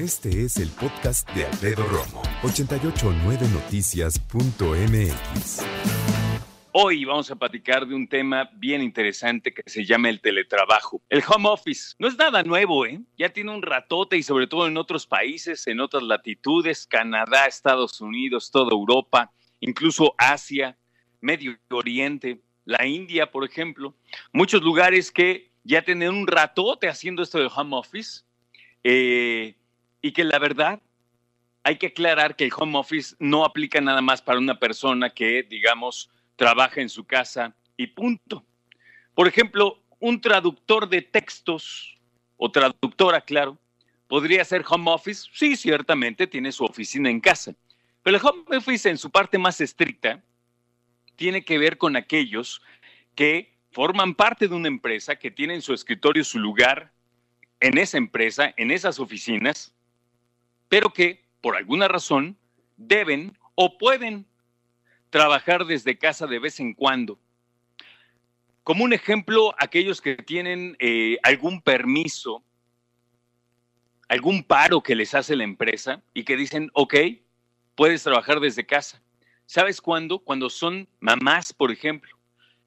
Este es el podcast de Alfredo Romo, 889noticias.mx. Hoy vamos a platicar de un tema bien interesante que se llama el teletrabajo. El home office no es nada nuevo, ¿eh? Ya tiene un ratote y sobre todo en otros países, en otras latitudes, Canadá, Estados Unidos, toda Europa, incluso Asia, Medio Oriente, la India, por ejemplo. Muchos lugares que ya tienen un ratote haciendo esto del home office. Eh, y que la verdad hay que aclarar que el home office no aplica nada más para una persona que, digamos, trabaja en su casa y punto. Por ejemplo, un traductor de textos o traductora, claro, podría ser home office. Sí, ciertamente tiene su oficina en casa. Pero el home office en su parte más estricta tiene que ver con aquellos que forman parte de una empresa, que tienen su escritorio, su lugar en esa empresa, en esas oficinas, pero que por alguna razón deben o pueden trabajar desde casa de vez en cuando. Como un ejemplo, aquellos que tienen eh, algún permiso, algún paro que les hace la empresa y que dicen, ok, puedes trabajar desde casa. ¿Sabes cuándo? Cuando son mamás, por ejemplo,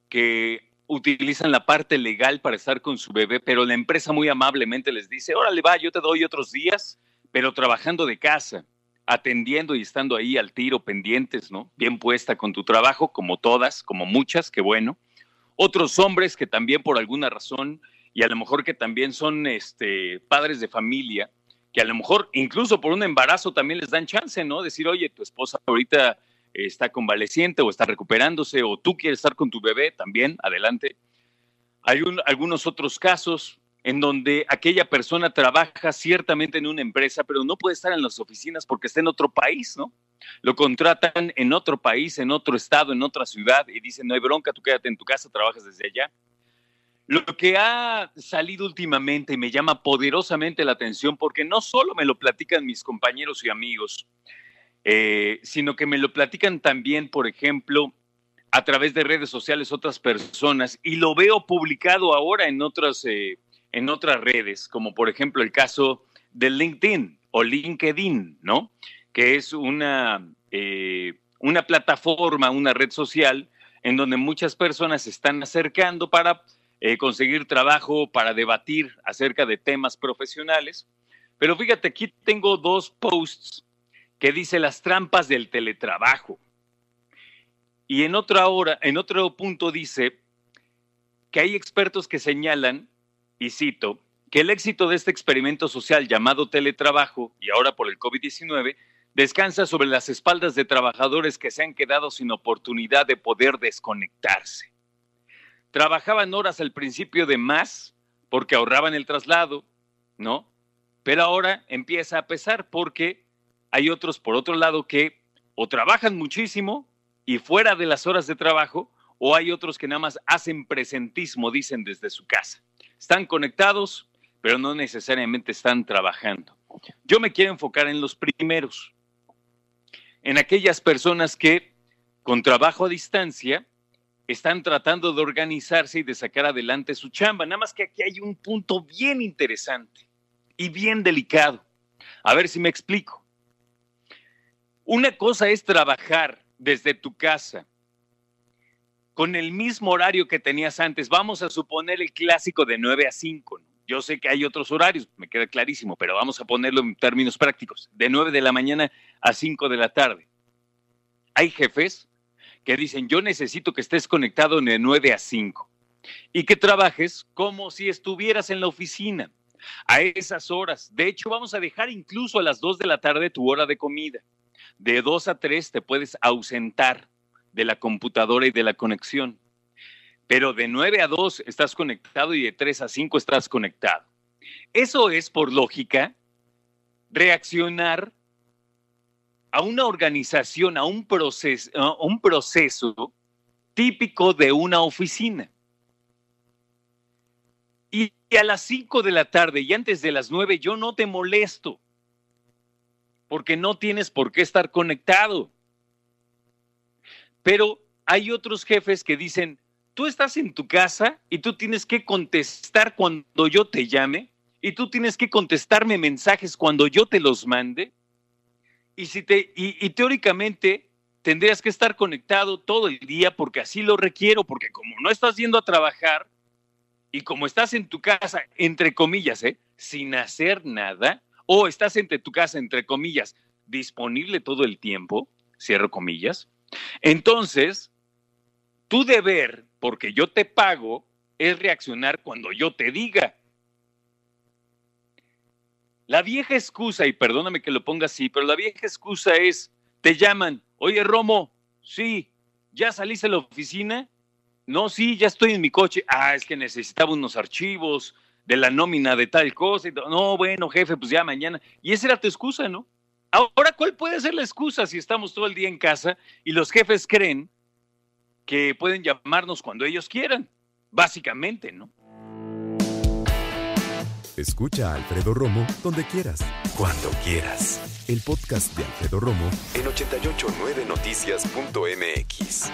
que utilizan la parte legal para estar con su bebé, pero la empresa muy amablemente les dice, órale va, yo te doy otros días pero trabajando de casa, atendiendo y estando ahí al tiro, pendientes, ¿no? Bien puesta con tu trabajo, como todas, como muchas, qué bueno. Otros hombres que también por alguna razón, y a lo mejor que también son este, padres de familia, que a lo mejor incluso por un embarazo también les dan chance, ¿no? Decir, oye, tu esposa ahorita está convaleciente o está recuperándose, o tú quieres estar con tu bebé, también, adelante. Hay algunos otros casos, en donde aquella persona trabaja ciertamente en una empresa, pero no puede estar en las oficinas porque está en otro país, ¿no? Lo contratan en otro país, en otro estado, en otra ciudad y dicen, no hay bronca, tú quédate en tu casa, trabajas desde allá. Lo que ha salido últimamente me llama poderosamente la atención porque no solo me lo platican mis compañeros y amigos, eh, sino que me lo platican también, por ejemplo, a través de redes sociales otras personas y lo veo publicado ahora en otras eh, en otras redes, como por ejemplo el caso de LinkedIn o LinkedIn, ¿no? Que es una, eh, una plataforma, una red social en donde muchas personas se están acercando para eh, conseguir trabajo, para debatir acerca de temas profesionales. Pero fíjate, aquí tengo dos posts que dice las trampas del teletrabajo. Y en otra hora, en otro punto dice que hay expertos que señalan y cito, que el éxito de este experimento social llamado teletrabajo, y ahora por el COVID-19, descansa sobre las espaldas de trabajadores que se han quedado sin oportunidad de poder desconectarse. Trabajaban horas al principio de más porque ahorraban el traslado, ¿no? Pero ahora empieza a pesar porque hay otros, por otro lado, que o trabajan muchísimo y fuera de las horas de trabajo, o hay otros que nada más hacen presentismo, dicen desde su casa. Están conectados, pero no necesariamente están trabajando. Yo me quiero enfocar en los primeros, en aquellas personas que con trabajo a distancia están tratando de organizarse y de sacar adelante su chamba. Nada más que aquí hay un punto bien interesante y bien delicado. A ver si me explico. Una cosa es trabajar desde tu casa con el mismo horario que tenías antes. Vamos a suponer el clásico de 9 a 5. Yo sé que hay otros horarios, me queda clarísimo, pero vamos a ponerlo en términos prácticos. De 9 de la mañana a 5 de la tarde. Hay jefes que dicen, yo necesito que estés conectado de 9 a 5 y que trabajes como si estuvieras en la oficina a esas horas. De hecho, vamos a dejar incluso a las 2 de la tarde tu hora de comida. De 2 a 3 te puedes ausentar de la computadora y de la conexión. Pero de 9 a 2 estás conectado y de 3 a 5 estás conectado. Eso es, por lógica, reaccionar a una organización, a un proceso, a un proceso típico de una oficina. Y a las 5 de la tarde y antes de las 9 yo no te molesto, porque no tienes por qué estar conectado. Pero hay otros jefes que dicen, tú estás en tu casa y tú tienes que contestar cuando yo te llame y tú tienes que contestarme mensajes cuando yo te los mande. Y, si te, y, teóricamente tendrías que estar conectado todo el día porque así lo requiero, porque como no estás yendo a trabajar y como estás en tu casa, entre comillas, ¿eh? sin hacer nada, o estás entre tu casa, entre comillas, disponible todo el tiempo, cierro comillas, entonces tu deber, porque yo te pago, es reaccionar cuando yo te diga. La vieja excusa, y perdóname que lo ponga así, pero la vieja excusa es, te llaman, oye Romo, sí, ¿ya saliste de la oficina? No, sí, ya estoy en mi coche. Ah, es que necesitaba unos archivos de la nómina de tal cosa. No, bueno, jefe, pues ya mañana. Y esa era tu excusa, ¿no? Ahora, ¿cuál puede ser la excusa si estamos todo el día en casa y los jefes creen que pueden llamarnos cuando ellos quieran? Básicamente, ¿no? Escucha a Alfredo Romo donde quieras, cuando quieras. El podcast de Alfredo Romo en 889noticias.mx.